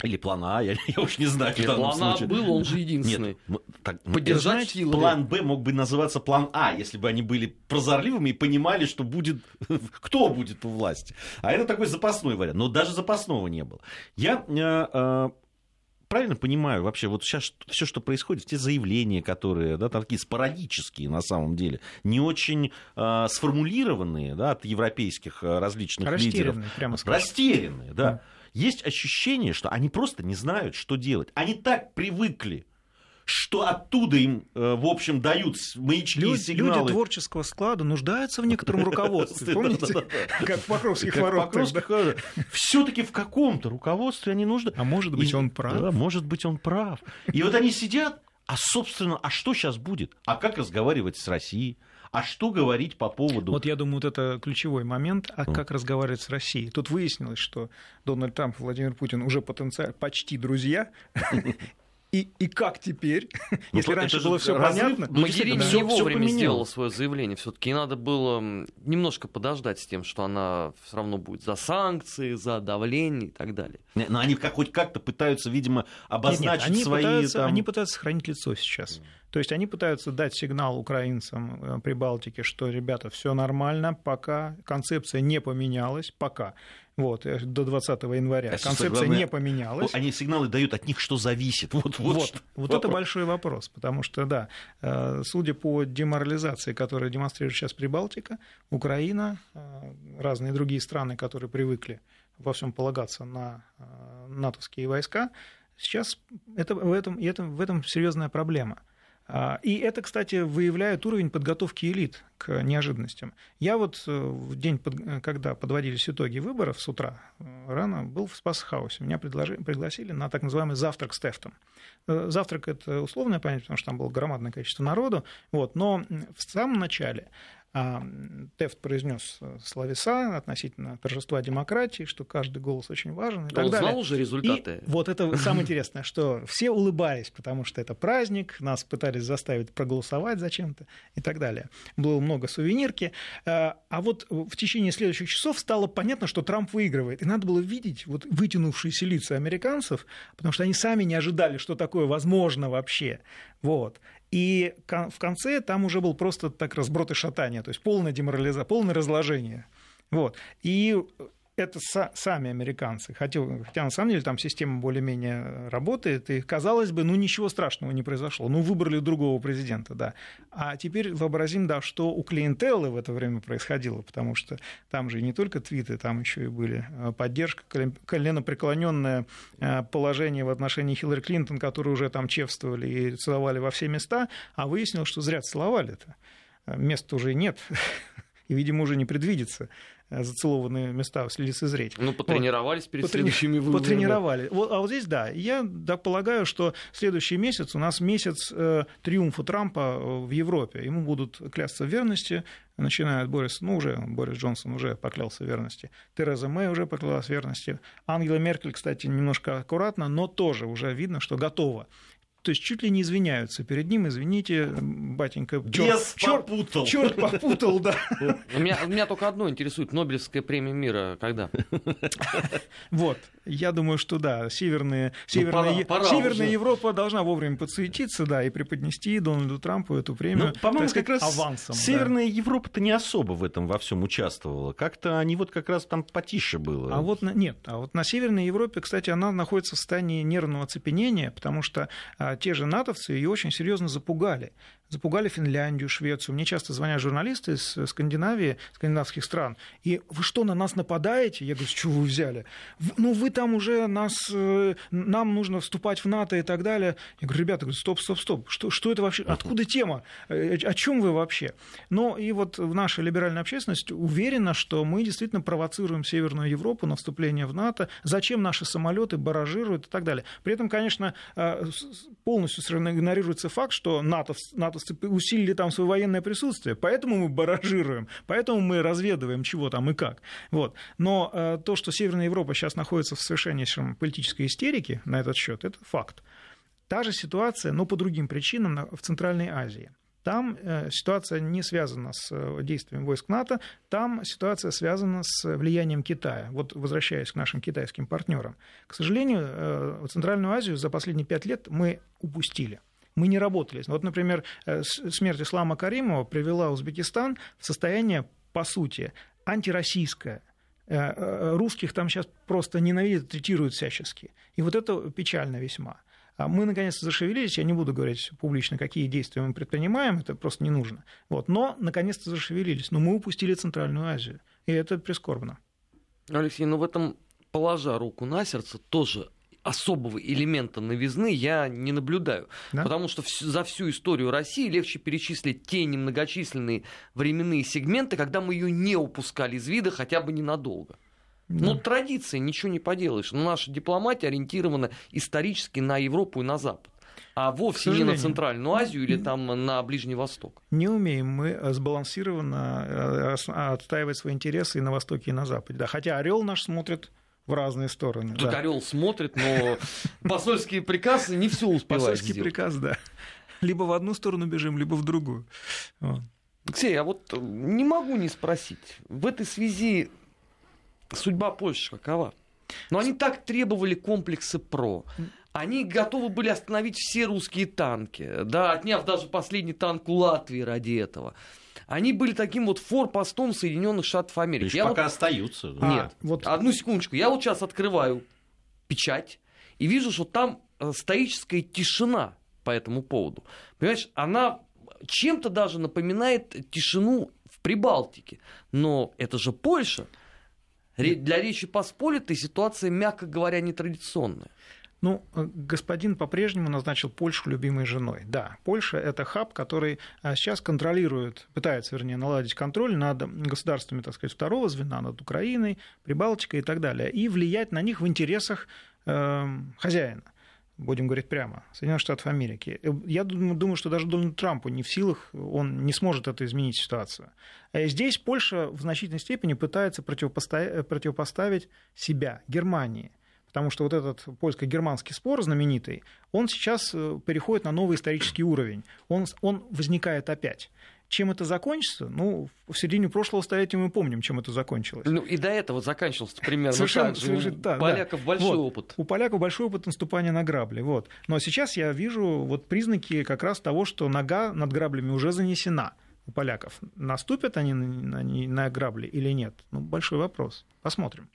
или плана А, я, я уж не знаю.
Нет, план А был, он же единственный.
Нет, так, Поддержать знаете, силы. План Б мог бы называться план А, если бы они были прозорливыми и понимали, что будет, кто будет у власти. А это такой запасной вариант. Но даже запасного не было. Я э, э, правильно понимаю вообще, вот сейчас все, что происходит, те заявления, которые, да, такие спорадические на самом деле, не очень э, сформулированные, да, от европейских э, различных лидеров.
прямо скажем.
Растерянные, да. да. Есть ощущение, что они просто не знают, что делать. Они так привыкли что оттуда им, э, в общем, дают маячки люди, и сигналы.
Люди творческого склада нуждаются в некотором руководстве. Помните, как в Покровских воротах?
Все-таки в каком-то руководстве они нужны.
А может быть, он прав?
может быть, он прав. И вот они сидят, а, собственно, а что сейчас будет? А как разговаривать с Россией? А что говорить по поводу...
Вот я думаю, вот это ключевой момент, а как разговаривать с Россией. Тут выяснилось, что Дональд Трамп и Владимир Путин уже потенциально почти друзья, И, и как теперь? Ну, Если раньше было все понятно.
Магерини да. не вовремя сделала свое заявление. Все-таки надо было немножко подождать с тем, что она все равно будет за санкции, за давление и так далее.
Но они как, хоть как-то пытаются, видимо, обозначить нет, нет, они
свои.
Пытаются,
там... Они пытаются сохранить лицо сейчас. То есть они пытаются дать сигнал украинцам э, Прибалтики, что, ребята, все нормально, пока концепция не поменялась, пока. Вот, э, до 20 января. А Концепция главное, не поменялась.
Они сигналы дают от них, что зависит. Вот, вот,
вот, вот это большой вопрос, потому что, да, э, судя по деморализации, которую демонстрирует сейчас Прибалтика, Украина, разные другие страны, которые привыкли во всем полагаться на натовские войска, сейчас это, в, этом, это, в этом серьезная проблема. А, и это, кстати, выявляет уровень подготовки элит к неожиданностям. Я вот э, в день, когда подводились итоги выборов с утра, э, рано был в Спасхаусе. Меня пригласили на так называемый завтрак с Тефтом. Э, завтрак – это условное понятие, потому что там было громадное количество народу. Вот, но в самом начале Тефт произнес э, словеса относительно торжества демократии, что каждый голос очень важен. И
так Он
далее.
знал уже результаты.
И вот это самое интересное, что все улыбались, потому что это праздник, нас пытались заставить проголосовать зачем-то и так далее. Было много сувенирки. А, а вот в течение следующих часов стало понятно, что Трамп выигрывает. И надо было видеть вот вытянувшиеся лица американцев, потому что они сами не ожидали, что такое возможно вообще. Вот. И в конце там уже был просто так разброд и шатание, то есть полная деморализация, полное разложение. Вот. И это сами американцы. Хотя, хотя на самом деле там система более-менее работает, и казалось бы, ну ничего страшного не произошло. Ну выбрали другого президента, да. А теперь вообразим, да, что у клиентелы в это время происходило, потому что там же не только твиты, там еще и были э, поддержка, коленопреклоненное э, положение в отношении Хиллари Клинтон, которые уже там чевствовали и целовали во все места, а выяснилось, что зря целовали-то. Места уже нет и, видимо, уже не предвидится Э, зацелованные места лицезреть.
Ну, потренировались вот. перед
Потрени...
следующими выборами.
Потренировали. Вот, а вот здесь, да, я так полагаю, что следующий месяц у нас месяц э, триумфа Трампа э, в Европе. Ему будут клясться в верности, начиная от Бориса, ну, уже Борис Джонсон уже поклялся верности, Тереза Мэй уже поклялась верности, Ангела Меркель, кстати, немножко аккуратно, но тоже уже видно, что готова то есть чуть ли не извиняются перед ним, извините, батенька.
Бес черт, попутал.
Черт попутал, да.
Меня, меня только одно интересует, Нобелевская премия мира когда?
Вот, я думаю, что да, северные, северная, ну, пора, пора Северная уже. Европа должна вовремя подсуетиться, да, и преподнести Дональду Трампу эту премию. Ну,
по-моему, как раз авансом. Северная да. Европа-то не особо в этом во всем участвовала. Как-то они вот как раз там потише было.
А вот на, нет, а вот на Северной Европе, кстати, она находится в состоянии нервного оцепенения, потому что а, те же натовцы ее очень серьезно запугали запугали Финляндию, Швецию. Мне часто звонят журналисты из Скандинавии, скандинавских стран, и вы что, на нас нападаете? Я говорю, с чего вы взяли? Ну, вы там уже нас, э, нам нужно вступать в НАТО и так далее. Я говорю, ребята, стоп, стоп, стоп, что, что это вообще, откуда тема? Э, о чем вы вообще? Но и вот наша либеральная общественность уверена, что мы действительно провоцируем Северную Европу на вступление в НАТО, зачем наши самолеты баражируют и так далее. При этом, конечно, э, полностью игнорируется факт, что НАТО, НАТО усилили там свое военное присутствие, поэтому мы баражируем, поэтому мы разведываем, чего там и как. Вот. Но э, то, что Северная Европа сейчас находится в совершеннейшем политической истерике на этот счет, это факт. Та же ситуация, но по другим причинам в Центральной Азии. Там э, ситуация не связана с э, действием войск НАТО, там ситуация связана с влиянием Китая. Вот возвращаясь к нашим китайским партнерам. К сожалению, Центральную Азию за последние пять лет мы упустили мы не работали. Вот, например, э, смерть Ислама Каримова привела Узбекистан в состояние, по сути, антироссийское. Э, э, русских там сейчас просто ненавидят, третируют всячески. И вот это печально весьма. А мы наконец-то зашевелились, я не буду говорить публично, какие действия мы предпринимаем, это просто не нужно. Вот. Но наконец-то зашевелились, но мы упустили Центральную Азию, и это прискорбно.
Алексей, ну в этом, положа руку на сердце, тоже особого элемента новизны я не наблюдаю. Да? Потому что за всю историю России легче перечислить те немногочисленные временные сегменты, когда мы ее не упускали из вида хотя бы ненадолго. Да. Ну, традиция, ничего не поделаешь. Но наша дипломатия ориентирована исторически на Европу и на Запад а вовсе не на Центральную Азию или там на Ближний Восток.
Не умеем мы сбалансированно э, отстаивать свои интересы и на Востоке, и на Западе. Да, хотя орел наш смотрит в разные стороны.
Тут да. орел смотрит, но посольские приказы не все успевают
Посольский сделать. приказ, да. Либо в одну сторону бежим, либо в другую.
Алексей, а вот не могу не спросить. В этой связи судьба Польши какова? Но они так требовали комплекса ПРО. Они готовы были остановить все русские танки, да, отняв даже последний танк у Латвии ради этого они были таким вот форпостом Соединенных Штатов Америки.
Я пока вот... остаются.
Да. Нет, а, вот... одну секундочку. Я вот сейчас открываю печать и вижу, что там э, стоическая тишина по этому поводу. Понимаешь, она чем-то даже напоминает тишину в Прибалтике. Но это же Польша. Для Речи Посполитой ситуация, мягко говоря, нетрадиционная.
Ну, э, господин по-прежнему назначил Польшу любимой женой. Да, Польша – это хаб, который э, сейчас контролирует, пытается, вернее, наладить контроль над государствами, так сказать, второго звена, над Украиной, Прибалтикой и так далее, и влиять на них в интересах э, хозяина будем говорить прямо, Соединенных Штатов Америки. Э, я думаю, что даже Дональду Трампу не в силах, он не сможет это изменить ситуацию. Здесь Польша в значительной степени пытается противопоставить себя Германии потому что вот этот польско-германский спор знаменитый, он сейчас э, переходит на новый исторический уровень, он, он возникает опять. Чем это закончится? Ну, в середине прошлого столетия мы помним, чем это закончилось.
Ну, и до этого заканчивалось примерно совершенно, так же. Совершенно, У да, поляков да. большой
вот.
опыт.
У поляков большой опыт наступания на грабли. Вот. Но сейчас я вижу вот признаки как раз того, что нога над граблями уже занесена у поляков. Наступят они на, на, на грабли или нет? Ну, большой вопрос. Посмотрим.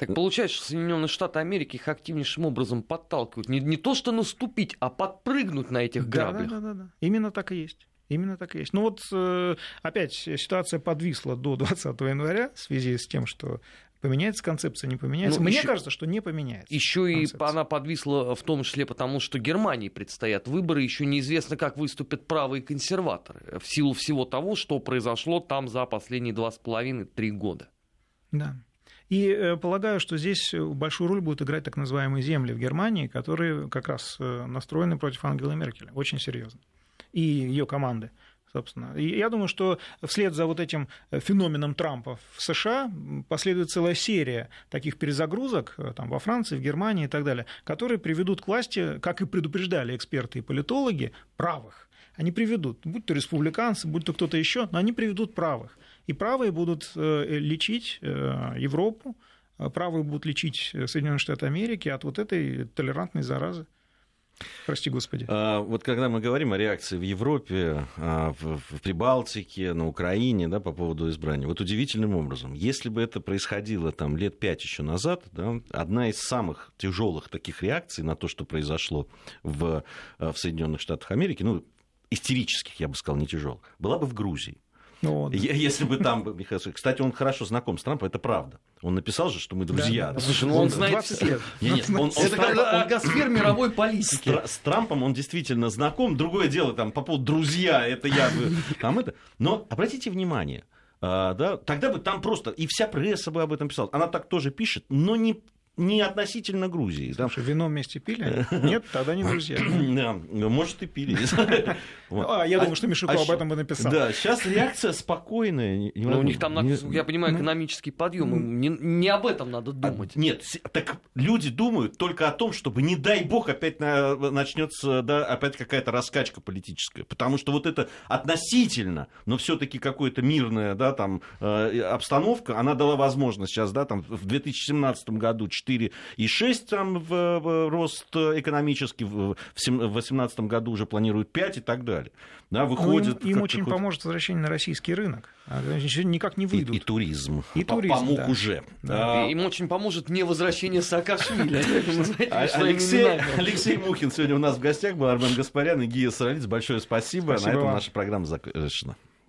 Так получается, что Соединенные Штаты Америки их активнейшим образом подталкивают. Не, не то, что наступить, а подпрыгнуть на этих граблях.
Да, да, да, да. Именно так и есть. Именно так и есть. Ну вот э, опять ситуация подвисла до 20 января в связи с тем, что Поменяется концепция, не поменяется? Ну, Мне еще, кажется, что не поменяется.
Еще и она подвисла в том числе потому, что Германии предстоят выборы, еще неизвестно, как выступят правые консерваторы в силу всего того, что произошло там за последние два с половиной три года.
Да. И э, полагаю, что здесь большую роль будут играть так называемые земли в Германии, которые как раз э, настроены против Ангелы Меркель, очень серьезно, и ее команды собственно. И я думаю, что вслед за вот этим э, феноменом Трампа в США последует целая серия таких перезагрузок э, там, во Франции, в Германии и так далее, которые приведут к власти, как и предупреждали эксперты и политологи, правых. Они приведут, будь то республиканцы, будь то кто-то еще, но они приведут правых. И правые будут э, лечить Европу, правые будут лечить Соединенные Штаты Америки от вот этой толерантной заразы. Прости господи.
А, вот когда мы говорим о реакции в Европе, а, в, Прибалтике, на Украине, да, по поводу избрания, вот удивительным образом, если бы это происходило там лет пять еще назад, да, одна из самых тяжелых таких реакций на то, что произошло в, а, в Соединенных Штатах Америки, ну, истерических, я бы сказал, не тяжелых, была бы в Грузии. Ну, вот. Если бы там... Кстати, он хорошо знаком с Трампом, это правда. Он написал же, что мы друзья.
Да, да. Слушай, ну он, он знает 20 лет. Не, не, он, он, это Трамп, агосфер мировой политики.
С, с Трампом он действительно знаком. Другое дело, там, по поводу друзья, это я... Там это... Но обратите внимание, а, да, тогда бы там просто... И вся пресса бы об этом писала. Она так тоже пишет, но не не относительно Грузии.
Слушай, да? вино вместе пили? Нет, тогда не друзья.
Да, может, и пили.
А, я думаю, что Мишуко а об этом бы написал.
Да, сейчас реакция спокойная.
Ну, у них там, я понимаю, ну. экономический подъем. Не об этом надо а, думать.
Нет, так люди думают только о том, чтобы, не дай бог, опять начнется да, опять какая-то раскачка политическая. Потому что вот это относительно, но все-таки какая-то мирная да, там, э, обстановка, она дала возможность сейчас, да, там, в 2017 году 4,6 там в, в рост экономический, в 2018 году уже планируют 5 и так далее. Да,
выходит, ну, им им очень поможет возвращение на российский рынок. Они никак не выйдут.
И, и туризм.
И туризм,
Помог
да.
уже.
Да. Им очень поможет не возвращение Саакашвили.
А, Алексей, Алексей Мухин сегодня у нас в гостях был, Армен Гаспарян и Гия Саралиц. Большое спасибо. На этом наша программа завершена.